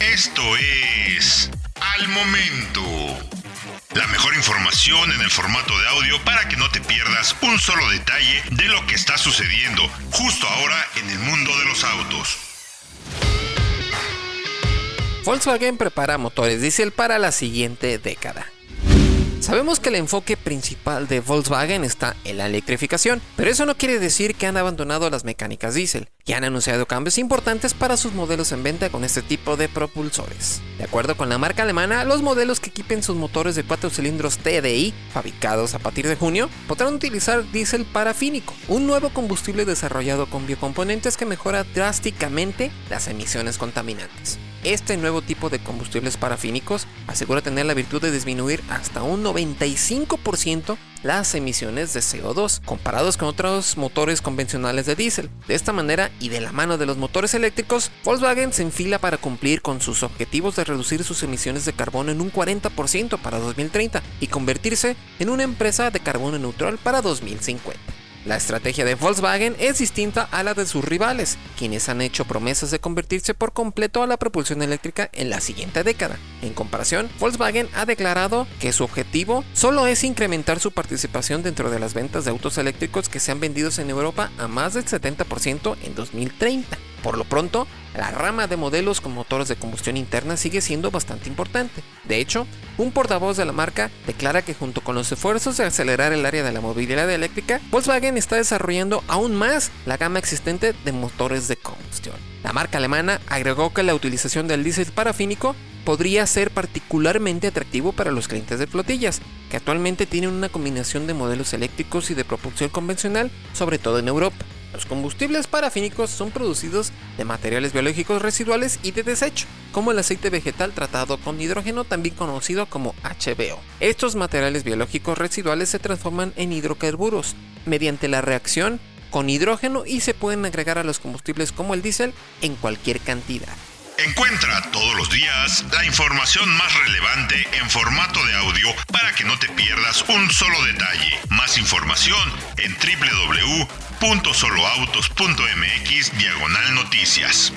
Esto es Al Momento. La mejor información en el formato de audio para que no te pierdas un solo detalle de lo que está sucediendo justo ahora en el mundo de los autos. Volkswagen prepara motores diésel para la siguiente década. Sabemos que el enfoque principal de Volkswagen está en la electrificación, pero eso no quiere decir que han abandonado las mecánicas diésel y han anunciado cambios importantes para sus modelos en venta con este tipo de propulsores. De acuerdo con la marca alemana, los modelos que equipen sus motores de 4 cilindros TDI, fabricados a partir de junio, podrán utilizar diésel parafínico, un nuevo combustible desarrollado con biocomponentes que mejora drásticamente las emisiones contaminantes. Este nuevo tipo de combustibles parafínicos asegura tener la virtud de disminuir hasta un 95% las emisiones de CO2 comparados con otros motores convencionales de diésel. De esta manera y de la mano de los motores eléctricos, Volkswagen se enfila para cumplir con sus objetivos de reducir sus emisiones de carbono en un 40% para 2030 y convertirse en una empresa de carbono neutral para 2050. La estrategia de Volkswagen es distinta a la de sus rivales, quienes han hecho promesas de convertirse por completo a la propulsión eléctrica en la siguiente década. En comparación, Volkswagen ha declarado que su objetivo solo es incrementar su participación dentro de las ventas de autos eléctricos que sean vendidos en Europa a más del 70% en 2030. Por lo pronto, la rama de modelos con motores de combustión interna sigue siendo bastante importante. De hecho, un portavoz de la marca declara que junto con los esfuerzos de acelerar el área de la movilidad eléctrica, Volkswagen está desarrollando aún más la gama existente de motores de combustión. La marca alemana agregó que la utilización del diésel parafínico podría ser particularmente atractivo para los clientes de flotillas, que actualmente tienen una combinación de modelos eléctricos y de propulsión convencional, sobre todo en Europa. Los combustibles parafínicos son producidos de materiales biológicos residuales y de desecho, como el aceite vegetal tratado con hidrógeno, también conocido como HBO. Estos materiales biológicos residuales se transforman en hidrocarburos mediante la reacción con hidrógeno y se pueden agregar a los combustibles como el diésel en cualquier cantidad. Encuentra todos los días la información más relevante en formato de audio para que no te pierdas un solo detalle. Más información en www.soloautos.mx diagonal noticias.